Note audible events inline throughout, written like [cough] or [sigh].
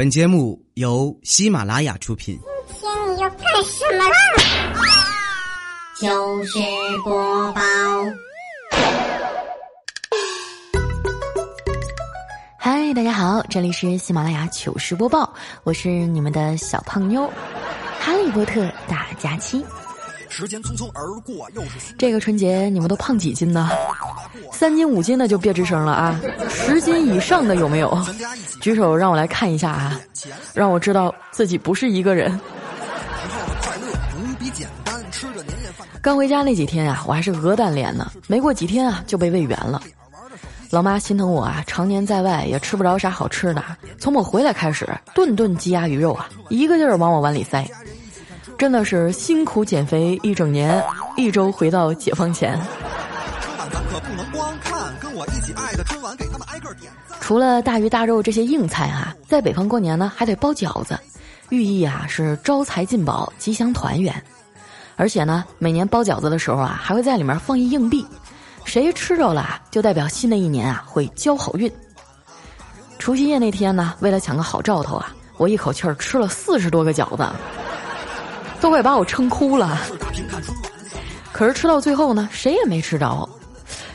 本节目由喜马拉雅出品。今天你要干什么啦？糗事播报。嗨，大家好，这里是喜马拉雅糗事播报，我是你们的小胖妞，哈利波特大假期。时间匆匆而过，又是这个春节你们都胖几斤呢？三斤五斤的就别吱声了啊！十斤以上的有没有？举手让我来看一下啊，让我知道自己不是一个人。刚回家那几天啊，我还是鹅蛋脸呢，没过几天啊就被喂圆了。老妈心疼我啊，常年在外也吃不着啥好吃的，从我回来开始，顿顿鸡鸭鱼肉啊，一个劲儿往我碗里塞。真的是辛苦减肥一整年，一周回到解放前。除了大鱼大肉这些硬菜啊，在北方过年呢还得包饺子，寓意啊是招财进宝、吉祥团圆。而且呢，每年包饺子的时候啊，还会在里面放一硬币，谁吃着了就代表新的一年啊会交好运。除夕夜那天呢，为了抢个好兆头啊，我一口气儿吃了四十多个饺子。都快把我撑哭了，可是吃到最后呢，谁也没吃着，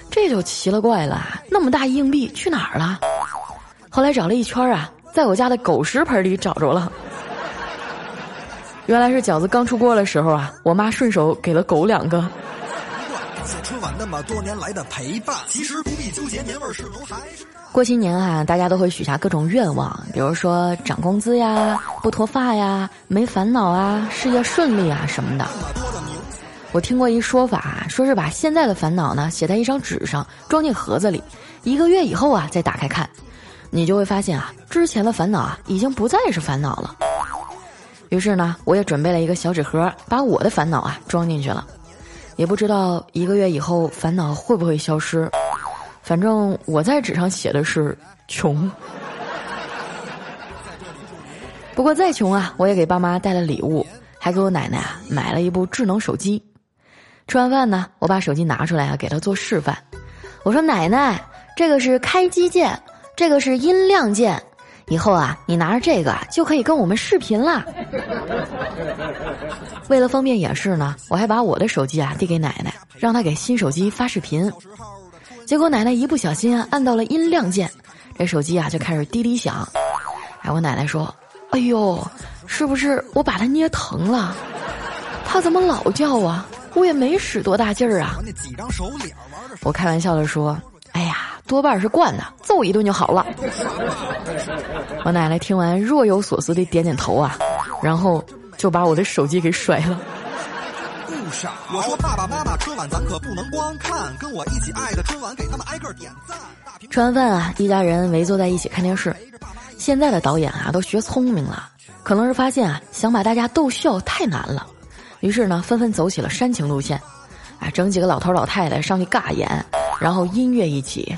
这就奇了怪了，那么大硬币去哪儿了？后来找了一圈啊，在我家的狗食盆里找着了。原来是饺子刚出锅的时候啊，我妈顺手给了狗两个。这么多年来的陪伴，其实不必纠结年味是否还是。过新年哈，大家都会许下各种愿望，比如说涨工资呀、不脱发呀、没烦恼啊、事业顺利啊什么的。我听过一说法，说是把现在的烦恼呢写在一张纸上，装进盒子里，一个月以后啊再打开看，你就会发现啊，之前的烦恼啊已经不再是烦恼了。于是呢，我也准备了一个小纸盒，把我的烦恼啊装进去了，也不知道一个月以后烦恼会不会消失。反正我在纸上写的是穷，不过再穷啊，我也给爸妈带了礼物，还给我奶奶啊买了一部智能手机。吃完饭呢，我把手机拿出来啊，给她做示范。我说：“奶奶，这个是开机键，这个是音量键，以后啊，你拿着这个就可以跟我们视频啦。[laughs] ”为了方便演示呢，我还把我的手机啊递给奶奶，让她给新手机发视频。结果奶奶一不小心啊，按到了音量键，这手机啊就开始滴滴响。哎，我奶奶说：“哎呦，是不是我把它捏疼了？它怎么老叫啊？我也没使多大劲儿啊。”我开玩笑的说：“哎呀，多半是惯的，揍一顿就好了。”我奶奶听完若有所思的点点头啊，然后就把我的手机给摔了。我说爸爸妈妈，春晚咱可不能光看，跟我一起爱的春晚，给他们挨个点赞。吃完饭啊，一家人围坐在一起看电视。现在的导演啊，都学聪明了，可能是发现啊，想把大家逗笑太难了，于是呢，纷纷走起了煽情路线。啊，整几个老头老太太上去尬演，然后音乐一起，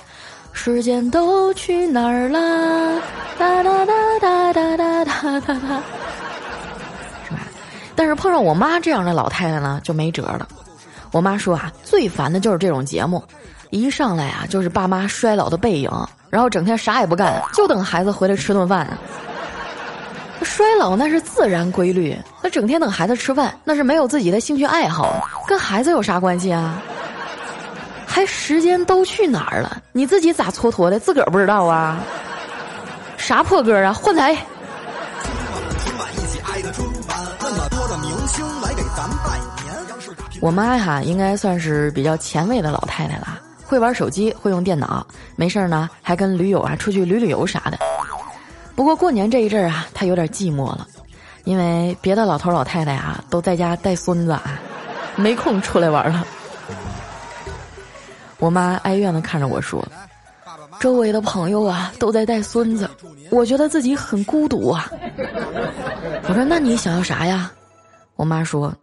时间都去哪儿了？哒哒哒哒哒哒哒哒哒。是吧但是碰上我妈这样的老太太呢，就没辙了。我妈说啊，最烦的就是这种节目，一上来啊就是爸妈衰老的背影，然后整天啥也不干，就等孩子回来吃顿饭。衰老那是自然规律，那整天等孩子吃饭，那是没有自己的兴趣爱好，跟孩子有啥关系啊？还时间都去哪儿了？你自己咋蹉跎的？自个儿不知道啊？啥破歌啊？换台。我妈哈应该算是比较前卫的老太太了，会玩手机，会用电脑，没事儿呢还跟驴友啊出去旅旅游啥的。不过过年这一阵儿啊，她有点寂寞了，因为别的老头老太太啊都在家带孙子，啊，没空出来玩了。我妈哀怨的看着我说：“周围的朋友啊都在带孙子，我觉得自己很孤独啊。”我说：“那你想要啥呀？”我妈说。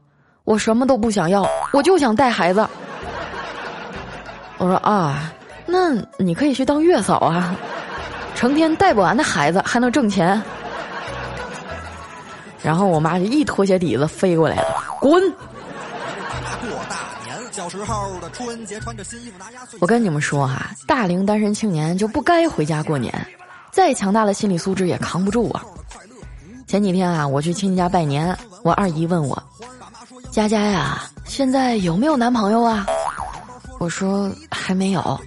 我什么都不想要，我就想带孩子。我说啊，那你可以去当月嫂啊，成天带不完的孩子还能挣钱。然后我妈就一拖鞋底子飞过来了，滚！小时候的春节穿着新衣服拿压岁我跟你们说哈，大龄单身青年就不该回家过年，再强大的心理素质也扛不住啊。前几天啊，我去亲戚家拜年，我二姨问我：“佳佳呀，现在有没有男朋友啊？”我说：“还没有。”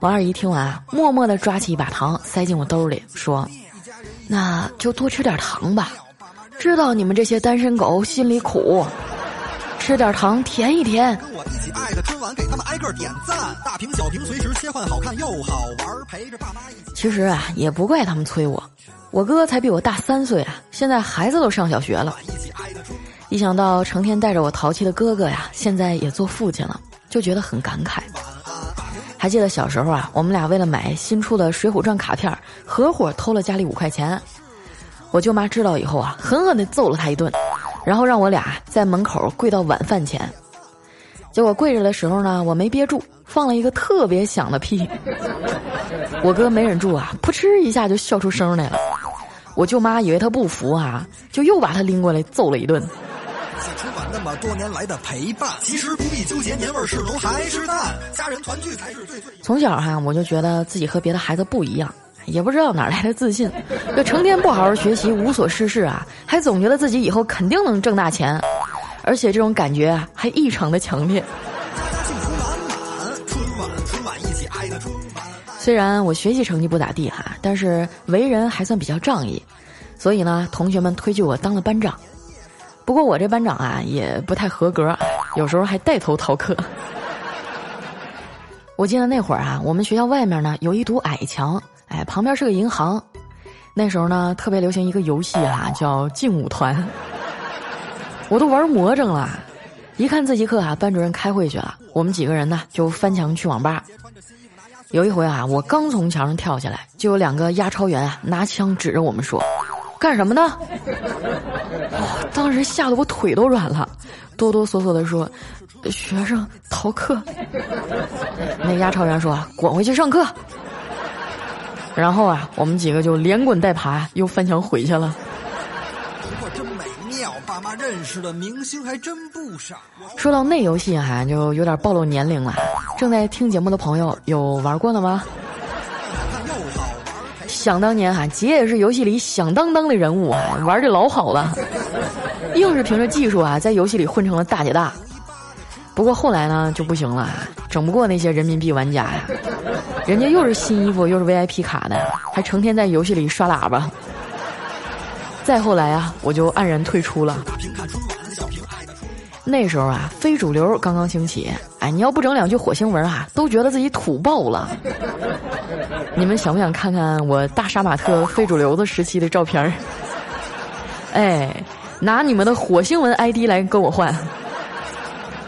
我二姨听完，默默地抓起一把糖塞进我兜里，说：“那就多吃点糖吧，知道你们这些单身狗心里苦，吃点糖甜一甜。”跟我一起爱的春晚给他们挨个点赞，大屏小屏随时切换，好看又好玩，陪着爸妈一起。其实啊，也不怪他们催我，我哥才比我大三岁啊，现在孩子都上小学了。一想到成天带着我淘气的哥哥呀，现在也做父亲了，就觉得很感慨。还记得小时候啊，我们俩为了买新出的《水浒传》卡片，合伙偷了家里五块钱。我舅妈知道以后啊，狠狠地揍了他一顿，然后让我俩在门口跪到晚饭前。结果跪着的时候呢，我没憋住，放了一个特别响的屁。我哥没忍住啊，噗嗤一下就笑出声来了。我舅妈以为他不服啊，就又把他拎过来揍了一顿。春晚那么多年来的陪伴，其实不必纠结年味是浓还是淡，家人团聚才是最最。从小哈，我就觉得自己和别的孩子不一样，也不知道哪来的自信，就成天不好好学习，无所事事啊，还总觉得自己以后肯定能挣大钱。而且这种感觉啊，还异常的强烈。虽然我学习成绩不咋地哈，但是为人还算比较仗义，所以呢，同学们推举我当了班长。不过我这班长啊，也不太合格，有时候还带头逃课。[laughs] 我记得那会儿啊，我们学校外面呢有一堵矮墙，哎，旁边是个银行。那时候呢，特别流行一个游戏啊，叫劲舞团。我都玩魔怔了，一看自习课啊，班主任开会去了，我们几个人呢就翻墙去网吧。有一回啊，我刚从墙上跳下来，就有两个押钞员啊拿枪指着我们说：“干什么呢？[laughs] ”当时吓得我腿都软了，哆哆嗦嗦的说：“学生逃课。” [laughs] 那押钞员说：“滚回去上课。”然后啊，我们几个就连滚带爬又翻墙回去了。不过真美妙爸妈认识的明星还真不少。说到那游戏哈，就有点暴露年龄了。正在听节目的朋友有玩过的吗？[laughs] 想当年哈，姐也是游戏里响当当的人物啊，玩的老好了，硬是凭着技术啊，在游戏里混成了大姐大。不过后来呢，就不行了，整不过那些人民币玩家呀，人家又是新衣服又是 VIP 卡的，还成天在游戏里刷喇叭。再后来啊，我就黯然退出了。那时候啊，非主流刚刚兴起，哎，你要不整两句火星文啊，都觉得自己土爆了。你们想不想看看我大杀马特非主流的时期的照片儿？哎，拿你们的火星文 ID 来跟我换，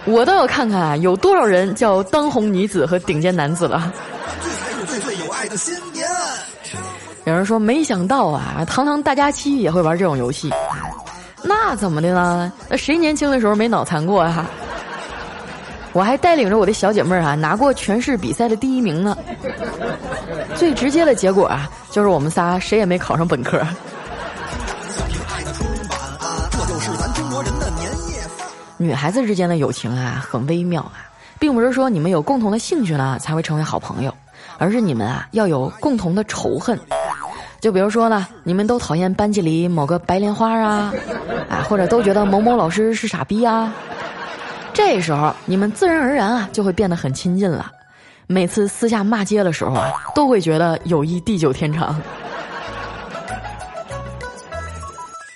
我倒要看看啊有多少人叫当红女子和顶尖男子了。这才是最最有爱的新年。有人说没想到啊，堂堂大家期也会玩这种游戏，那怎么的呢？那谁年轻的时候没脑残过啊？我还带领着我的小姐妹儿啊，拿过全市比赛的第一名呢。最直接的结果啊，就是我们仨谁也没考上本科。女孩子之间的友情啊，很微妙啊，并不是说你们有共同的兴趣呢才会成为好朋友，而是你们啊要有共同的仇恨。就比如说呢，你们都讨厌班级里某个白莲花啊，啊，或者都觉得某某老师是傻逼啊，这时候你们自然而然啊就会变得很亲近了。每次私下骂街的时候啊，都会觉得友谊地久天长。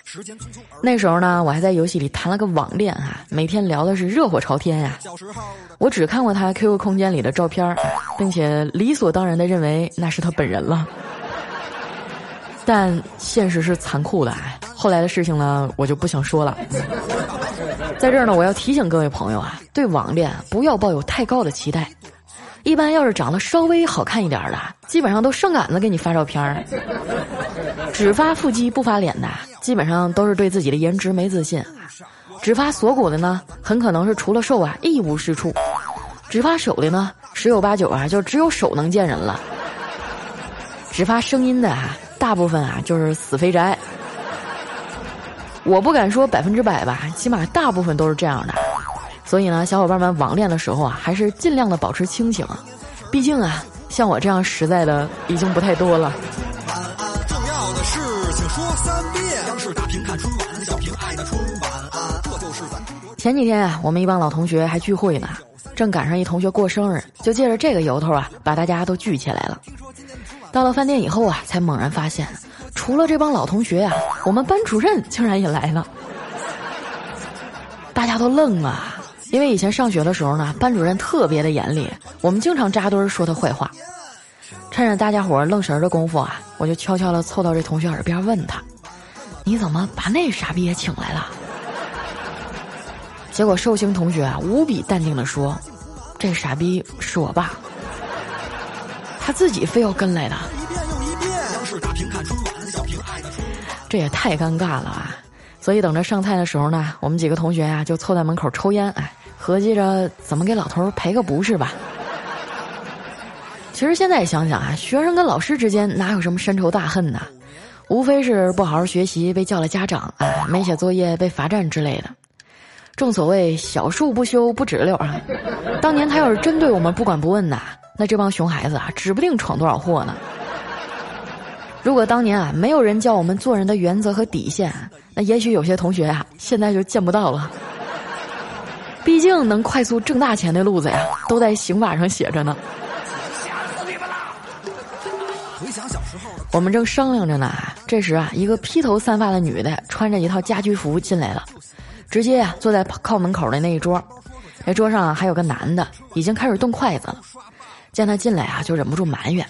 时间匆匆那时候呢，我还在游戏里谈了个网恋啊，每天聊的是热火朝天呀。我只看过他 QQ 空间里的照片，并且理所当然的认为那是他本人了。但现实是残酷的，后来的事情呢，我就不想说了。在这儿呢，我要提醒各位朋友啊，对网恋不要抱有太高的期待。一般要是长得稍微好看一点的，基本上都上杆子给你发照片。只发腹肌不发脸的，基本上都是对自己的颜值没自信。只发锁骨的呢，很可能是除了瘦啊一无是处。只发手的呢，十有八九啊就只有手能见人了。只发声音的啊。大部分啊就是死肥宅，我不敢说百分之百吧，起码大部分都是这样的。所以呢，小伙伴们网恋的时候啊，还是尽量的保持清醒，毕竟啊，像我这样实在的已经不太多了。前几天啊，我们一帮老同学还聚会呢，正赶上一同学过生日，就借着这个由头啊，把大家都聚起来了。到了饭店以后啊，才猛然发现，除了这帮老同学啊，我们班主任竟然也来了。大家都愣了，因为以前上学的时候呢，班主任特别的严厉，我们经常扎堆说他坏话。趁着大家伙愣神的功夫啊，我就悄悄的凑到这同学耳边问他：“你怎么把那傻逼也请来了？”结果寿星同学啊，无比淡定的说：“这傻逼是我爸，他自己非要跟来的。”这也太尴尬了啊！所以等着上菜的时候呢，我们几个同学呀就凑在门口抽烟，哎，合计着怎么给老头赔个不是吧。其实现在想想啊，学生跟老师之间哪有什么深仇大恨呢？无非是不好好学习被叫了家长，啊，没写作业被罚站之类的。正所谓小树不修不直溜啊！当年他要是真对我们不管不问呐，那这帮熊孩子啊，指不定闯多少祸呢。如果当年啊，没有人教我们做人的原则和底线，那也许有些同学啊，现在就见不到了。毕竟能快速挣大钱的路子呀，都在刑法上写着呢。吓死你们了！回想小时候我们正商量着呢，这时啊，一个披头散发的女的，穿着一套家居服进来了，直接啊坐在靠门口的那一桌，那桌上还有个男的，已经开始动筷子了。见他进来啊，就忍不住埋怨：“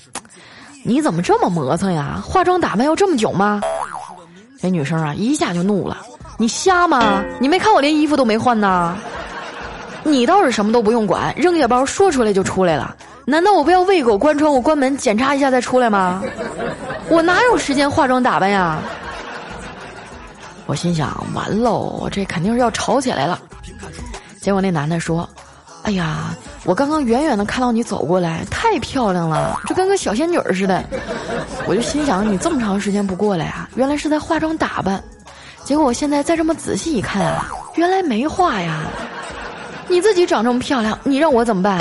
你怎么这么磨蹭呀？化妆打扮要这么久吗？”那女生啊一下就怒了：“你瞎吗？你没看我连衣服都没换呢？你倒是什么都不用管，扔下包说出来就出来了。”难道我不要喂狗关窗，我关门检查一下再出来吗？我哪有时间化妆打扮呀？我心想，完喽，这肯定是要吵起来了。结果那男的说：“哎呀，我刚刚远远的看到你走过来，太漂亮了，就跟个小仙女似的。”我就心想，你这么长时间不过来啊，原来是在化妆打扮。结果我现在再这么仔细一看啊，原来没化呀。你自己长这么漂亮，你让我怎么办？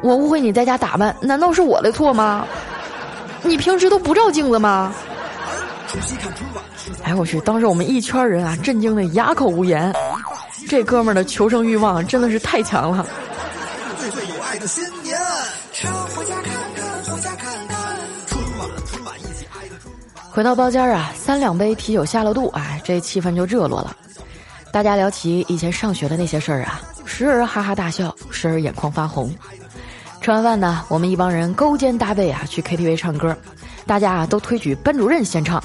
我误会你在家打扮，难道是我的错吗？你平时都不照镜子吗？除夕看春晚哎，我去！当时我们一圈人啊，震惊的哑口无言。这哥们儿的求生欲望真的是太强了。回到包间啊，三两杯啤酒下了肚，哎，这气氛就热络了。大家聊起以前上学的那些事儿啊，时而哈哈大笑，时而眼眶发红。吃完饭呢，我们一帮人勾肩搭背啊去 KTV 唱歌，大家啊都推举班主任先唱。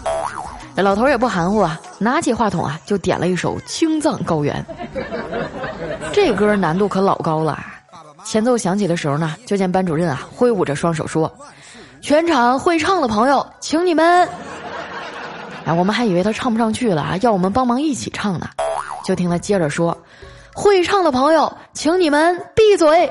老头也不含糊啊，拿起话筒啊就点了一首《青藏高原》。这歌难度可老高了，前奏响起的时候呢，就见班主任啊挥舞着双手说：“全场会唱的朋友，请你们。”哎，我们还以为他唱不上去了啊，要我们帮忙一起唱呢。就听他接着说：“会唱的朋友，请你们闭嘴。”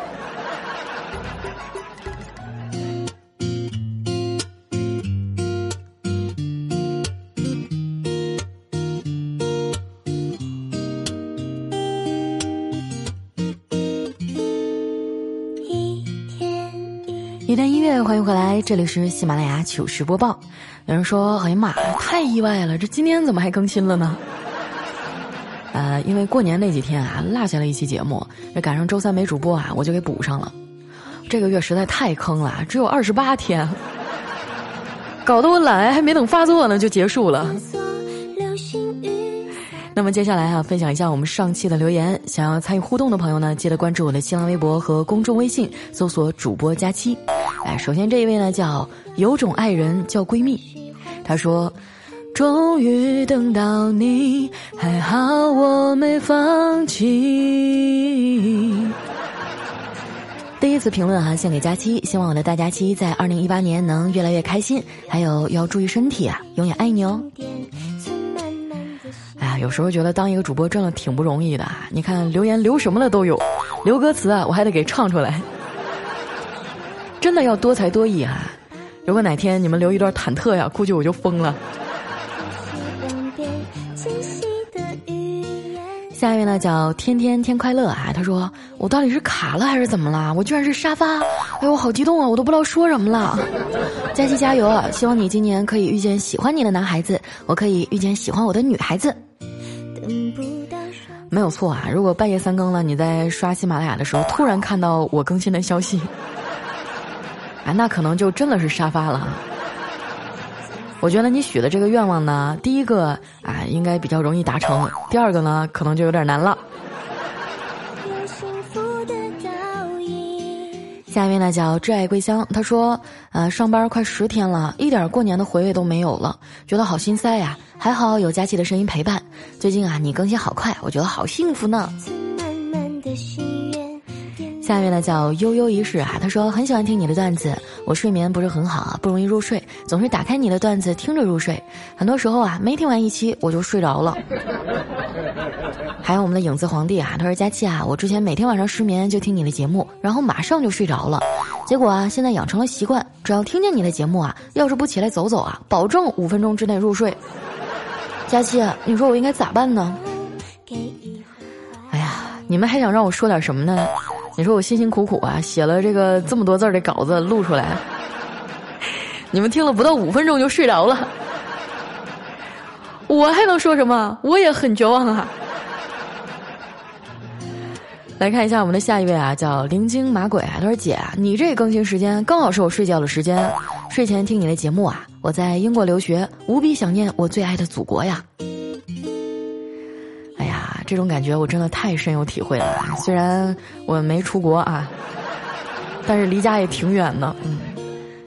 一段音乐，欢迎回来，这里是喜马拉雅糗事播报。有人说：“哎呀妈，太意外了，这今天怎么还更新了呢？” [laughs] 呃，因为过年那几天啊，落下了一期节目，这赶上周三没主播啊，我就给补上了。这个月实在太坑了，只有二十八天，[laughs] 搞得我懒癌还没等发作呢就结束了。那么接下来啊，分享一下我们上期的留言。想要参与互动的朋友呢，记得关注我的新浪微博和公众微信，搜索“主播佳期”。哎，首先这一位呢叫有种爱人叫闺蜜，她说：“终于等到你，还好我没放弃。”第一次评论哈，献给佳期，希望我的大佳期在二零一八年能越来越开心，还有要注意身体啊，永远爱你哦。有时候觉得当一个主播真的挺不容易的。你看留言留什么的都有，留歌词啊，我还得给唱出来，真的要多才多艺啊！如果哪天你们留一段忐忑呀，估计我就疯了。下一位呢叫天天天快乐啊，他说我到底是卡了还是怎么了？我居然是沙发，哎呦我好激动啊，我都不知道说什么了。佳琪加油啊！希望你今年可以遇见喜欢你的男孩子，我可以遇见喜欢我的女孩子。没有错啊！如果半夜三更了，你在刷喜马拉雅的时候，突然看到我更新的消息，啊，那可能就真的是沙发了。我觉得你许的这个愿望呢，第一个啊，应该比较容易达成；第二个呢，可能就有点难了。下一位呢叫挚爱归乡，他说：“呃，上班快十天了，一点过年的回味都没有了，觉得好心塞呀。还好有佳琪的声音陪伴。最近啊，你更新好快，我觉得好幸福呢。”下一位呢叫悠悠一世啊，他说很喜欢听你的段子，我睡眠不是很好啊，不容易入睡，总是打开你的段子听着入睡，很多时候啊没听完一期我就睡着了。[laughs] 还有我们的影子皇帝啊，他说佳期啊，我之前每天晚上失眠就听你的节目，然后马上就睡着了，结果啊现在养成了习惯，只要听见你的节目啊，要是不起来走走啊，保证五分钟之内入睡。佳期，你说我应该咋办呢？哎呀，你们还想让我说点什么呢？你说我辛辛苦苦啊，写了这个这么多字的稿子录出来，你们听了不到五分钟就睡着了，我还能说什么？我也很绝望啊！来看一下我们的下一位啊，叫灵精马鬼啊，他说：“姐，你这更新时间刚好是我睡觉的时间，睡前听你的节目啊，我在英国留学，无比想念我最爱的祖国呀。”哎呀这种感觉我真的太深有体会了。虽然我没出国啊，但是离家也挺远的。嗯，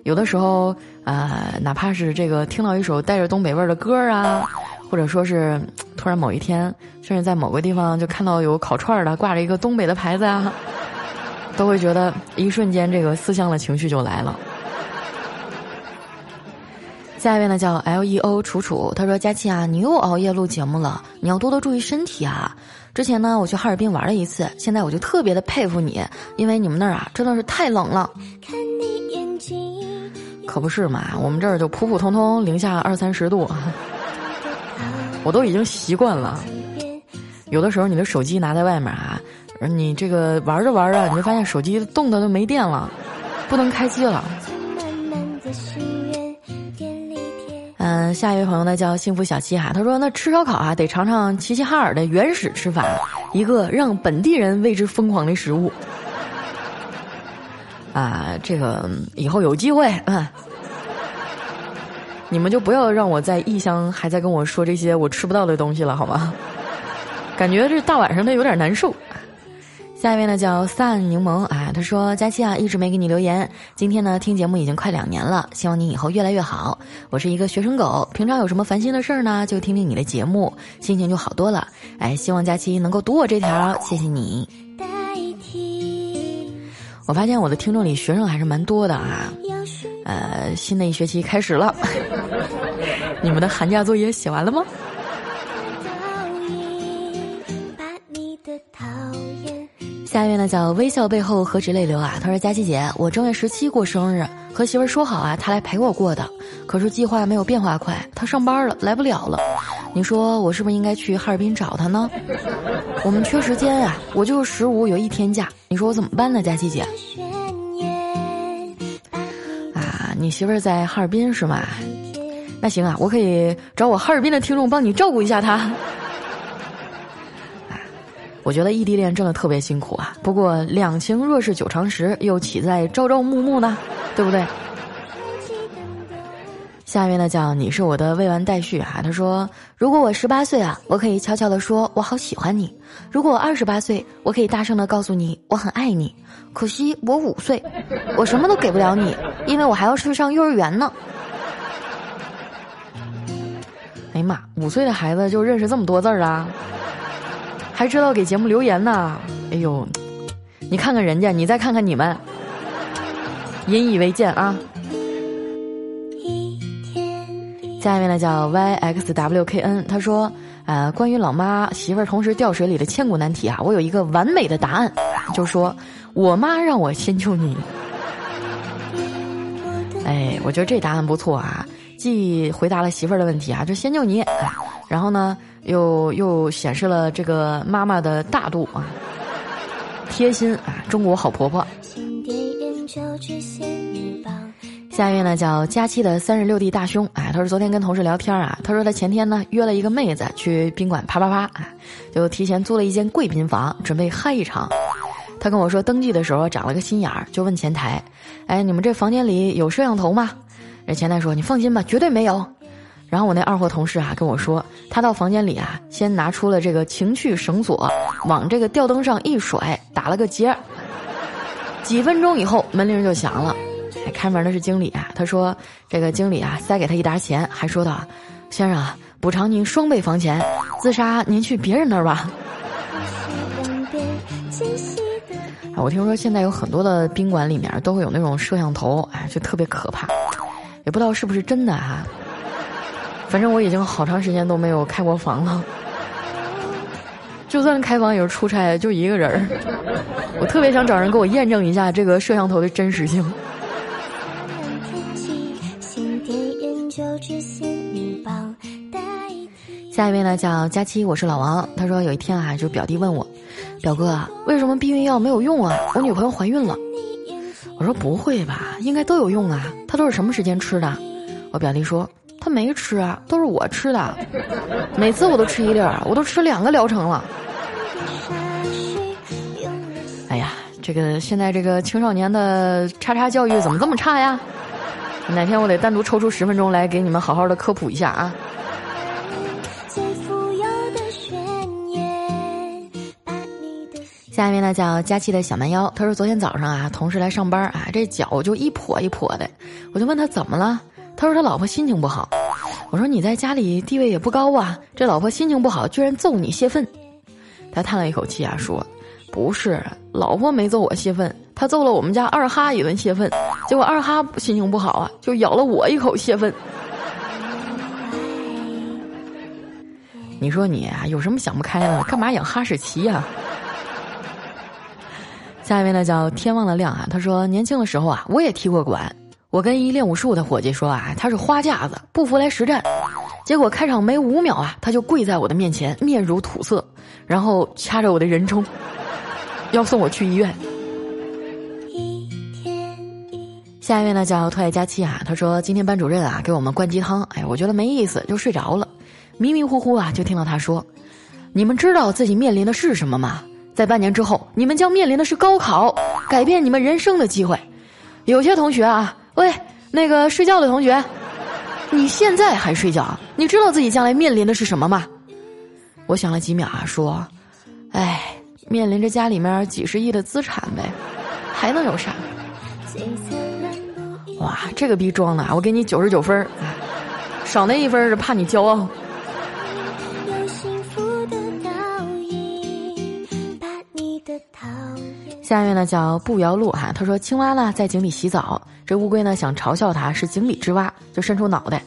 有的时候啊，哪怕是这个听到一首带着东北味儿的歌啊，或者说是突然某一天，甚至在某个地方就看到有烤串的挂着一个东北的牌子啊，都会觉得一瞬间这个思乡的情绪就来了。下一位呢叫 L E O 楚楚，他说：“佳琪啊，你又熬夜录节目了，你要多多注意身体啊。之前呢，我去哈尔滨玩了一次，现在我就特别的佩服你，因为你们那儿啊真的是太冷了。可不是嘛，我们这儿就普普通通零下二三十度，[laughs] 我都已经习惯了。有的时候你的手机拿在外面啊，你这个玩着玩着，你就发现手机冻的都没电了，不能开机了。”嗯，下一位朋友呢叫幸福小七哈，他说：“那吃烧烤啊，得尝尝齐齐哈尔的原始吃法，一个让本地人为之疯狂的食物。[laughs] ”啊，这个以后有机会，嗯，[laughs] 你们就不要让我在异乡还在跟我说这些我吃不到的东西了，好吗？感觉这大晚上的有点难受。下一位呢叫散柠檬啊，他说佳期啊一直没给你留言，今天呢听节目已经快两年了，希望你以后越来越好。我是一个学生狗，平常有什么烦心的事儿呢，就听听你的节目，心情就好多了。哎，希望佳期能够读我这条，谢谢你。代替我发现我的听众里学生还是蛮多的啊，呃，新的一学期开始了，[laughs] 你们的寒假作业写完了吗？把你的头下一位呢叫微笑背后何止泪流啊？他说：“佳琪姐，我正月十七过生日，和媳妇儿说好啊，他来陪我过的。可是计划没有变化快，他上班了，来不了了。你说我是不是应该去哈尔滨找他呢？我们缺时间啊，我就是十五有一天假，你说我怎么办呢？佳琪姐？啊，你媳妇儿在哈尔滨是吗？那行啊，我可以找我哈尔滨的听众帮你照顾一下他。”我觉得异地恋真的特别辛苦啊！不过两情若是久长时，又岂在朝朝暮暮呢？对不对？下面呢叫你是我的未完待续啊。他说：如果我十八岁啊，我可以悄悄的说我好喜欢你；如果我二十八岁，我可以大声的告诉你我很爱你。可惜我五岁，我什么都给不了你，因为我还要去上幼儿园呢。哎呀妈，五岁的孩子就认识这么多字儿啊！还知道给节目留言呢，哎呦，你看看人家，你再看看你们，引以为鉴啊。下一位呢叫 yxwkn，他说，呃，关于老妈媳妇儿同时掉水里的千古难题啊，我有一个完美的答案，就说我妈让我先救你。哎，我觉得这答案不错啊，既回答了媳妇儿的问题啊，就先救你。然后呢，又又显示了这个妈妈的大度啊，贴心啊，中国好婆婆。下一位呢叫佳期的三十六弟大兄，哎，他说昨天跟同事聊天啊，他说他前天呢约了一个妹子去宾馆啪啪啪，啊，就提前租了一间贵宾房，准备嗨一场。他跟我说登记的时候长了个心眼儿，就问前台，哎，你们这房间里有摄像头吗？这前台说你放心吧，绝对没有。然后我那二货同事啊跟我说，他到房间里啊先拿出了这个情趣绳索，往这个吊灯上一甩，打了个结。几分钟以后门铃就响了。开门的是经理啊，他说：“这个经理啊，塞给他一沓钱，还说道，先生啊，补偿您双倍房钱，自杀您去别人那儿吧。[laughs] ”啊，我听说现在有很多的宾馆里面都会有那种摄像头，哎，就特别可怕，也不知道是不是真的哈。反正我已经好长时间都没有开过房了，就算开房也是出差，就一个人儿。我特别想找人给我验证一下这个摄像头的真实性。下一位呢叫佳期，我是老王。他说有一天啊，就表弟问我，表哥为什么避孕药没有用啊？我女朋友怀孕了。我说不会吧，应该都有用啊。他都是什么时间吃的？我表弟说他没吃啊，都是我吃的。每次我都吃一粒儿，我都吃两个疗程了。哎呀，这个现在这个青少年的叉叉教育怎么这么差呀？哪天我得单独抽出十分钟来给你们好好的科普一下啊。下一位呢叫佳期的小蛮腰，他说昨天早上啊，同事来上班啊，这脚就一跛一跛的，我就问他怎么了，他说他老婆心情不好。我说你在家里地位也不高啊，这老婆心情不好居然揍你泄愤。他叹了一口气啊，说不是，老婆没揍我泄愤，他揍了我们家二哈一顿泄愤，结果二哈心情不好啊，就咬了我一口泄愤。[laughs] 你说你啊，有什么想不开的？干嘛养哈士奇呀？[laughs] 下一位呢叫天忘了亮啊，他说年轻的时候啊，我也踢过馆。我跟一练武术的伙计说啊，他是花架子，不服来实战。结果开场没五秒啊，他就跪在我的面前，面如土色，然后掐着我的人中，要送我去医院。下一位呢叫特爱佳期啊，他说今天班主任啊给我们灌鸡汤，哎，我觉得没意思，就睡着了。迷迷糊糊啊，就听到他说：“你们知道自己面临的是什么吗？”在半年之后，你们将面临的是高考，改变你们人生的机会。有些同学啊，喂，那个睡觉的同学，你现在还睡觉？你知道自己将来面临的是什么吗？我想了几秒啊，说，哎，面临着家里面几十亿的资产呗，还能有啥？哇，这个逼装的，我给你九十九分，少那一分是怕你骄傲。下面呢叫步摇路哈，他说青蛙呢在井里洗澡，这乌龟呢想嘲笑他是井里之蛙，就伸出脑袋，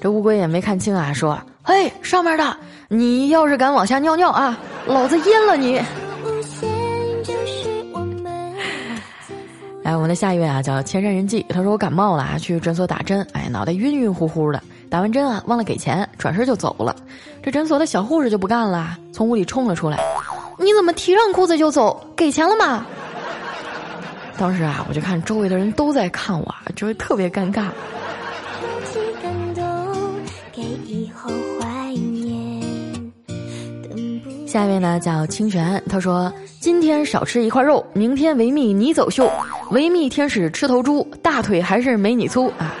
这乌龟也没看清啊，说：“嘿，上面的，你要是敢往下尿尿啊，老子淹了你！” [laughs] 哎，我们的下一位啊叫千山人迹，他说我感冒了啊，去诊所打针，哎，脑袋晕晕乎乎的，打完针啊忘了给钱，转身就走了，这诊所的小护士就不干了，从屋里冲了出来。你怎么提上裤子就走？给钱了吗？当时啊，我就看周围的人都在看我，就会特别尴尬。下一位呢叫清泉，他说：“今天少吃一块肉，明天维密你走秀，维密天使吃头猪，大腿还是没你粗啊！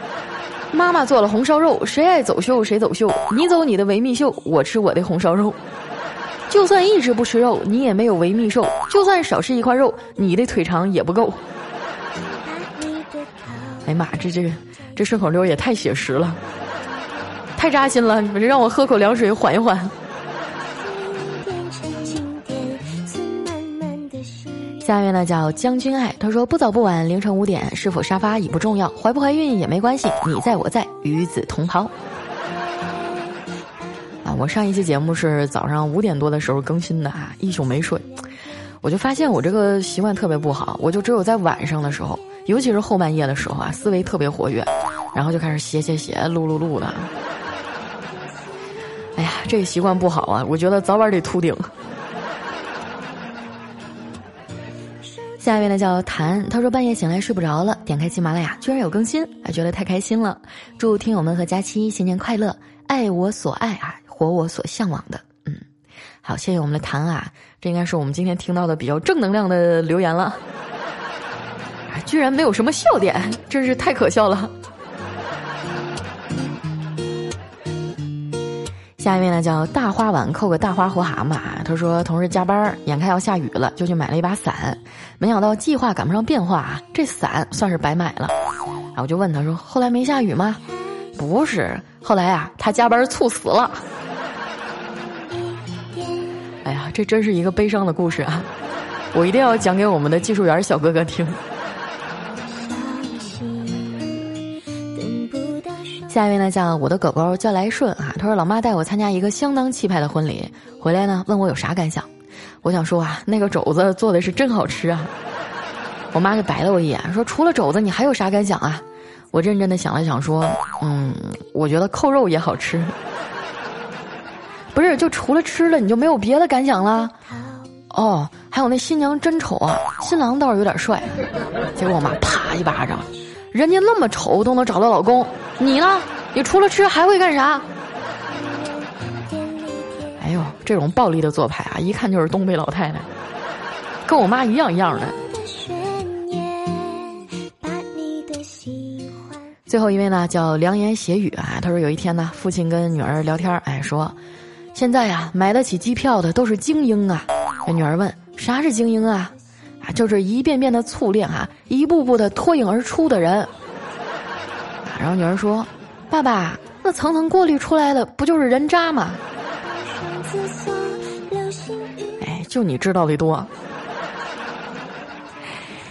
妈妈做了红烧肉，谁爱走秀谁走秀，你走你的维密秀，我吃我的红烧肉。”就算一直不吃肉，你也没有维密瘦；就算少吃一块肉，你的腿长也不够。哎呀妈，这这这顺口溜也太写实了，太扎心了！你们让我喝口凉水缓一缓。下面呢叫将军爱，他说不早不晚，凌晨五点，是否沙发已不重要，怀不怀孕也没关系，你在我在，与子同袍。我上一期节目是早上五点多的时候更新的啊，一宿没睡，我就发现我这个习惯特别不好，我就只有在晚上的时候，尤其是后半夜的时候啊，思维特别活跃，然后就开始写写写，录录录的。哎呀，这个习惯不好啊，我觉得早晚得秃顶。下一位呢叫谭，他说半夜醒来睡不着了，点开喜马拉雅，居然有更新，还觉得太开心了。祝听友们和佳期新年快乐，爱我所爱啊，活我所向往的。嗯，好，谢谢我们的谭啊，这应该是我们今天听到的比较正能量的留言了。[laughs] 居然没有什么笑点，真是太可笑了。下一位呢叫大花碗扣个大花活蛤蟆，他说同事加班，眼看要下雨了，就去买了一把伞，没想到计划赶不上变化啊，这伞算是白买了。啊，我就问他说后来没下雨吗？不是，后来啊他加班猝死了。哎呀，这真是一个悲伤的故事啊！我一定要讲给我们的技术员小哥哥听。下一位呢，叫我的狗狗叫来顺啊。他说：“老妈带我参加一个相当气派的婚礼，回来呢问我有啥感想。我想说啊，那个肘子做的是真好吃啊。我妈就白了我一眼，说：除了肘子，你还有啥感想啊？我认真的想了想，说：嗯，我觉得扣肉也好吃。不是，就除了吃了，你就没有别的感想了？哦，还有那新娘真丑啊，新郎倒是有点帅。结果我妈啪一巴掌。”人家那么丑都能找到老公，你呢？你除了吃还会干啥？哎呦，这种暴力的做派啊，一看就是东北老太太，跟我妈一样一样的。最后一位呢，叫良言邪语啊。他说有一天呢，父亲跟女儿聊天，哎，说现在呀，买得起机票的都是精英啊。这女儿问：啥是精英啊？啊就是一遍遍的淬炼啊，一步步的脱颖而出的人。然后女儿说：“爸爸，那层层过滤出来的不就是人渣吗？”哎，就你知道的多。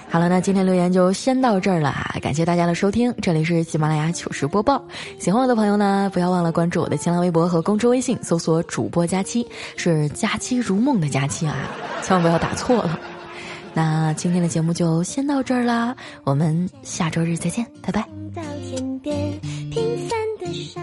好了，那今天留言就先到这儿了，感谢大家的收听，这里是喜马拉雅糗事播报。喜欢我的朋友呢，不要忘了关注我的新浪微博和公众微信，搜索主播佳期，是佳期如梦的佳期啊，千万不要打错了。那今天的节目就先到这儿啦，我们下周日再见，拜拜。到天边平凡的沙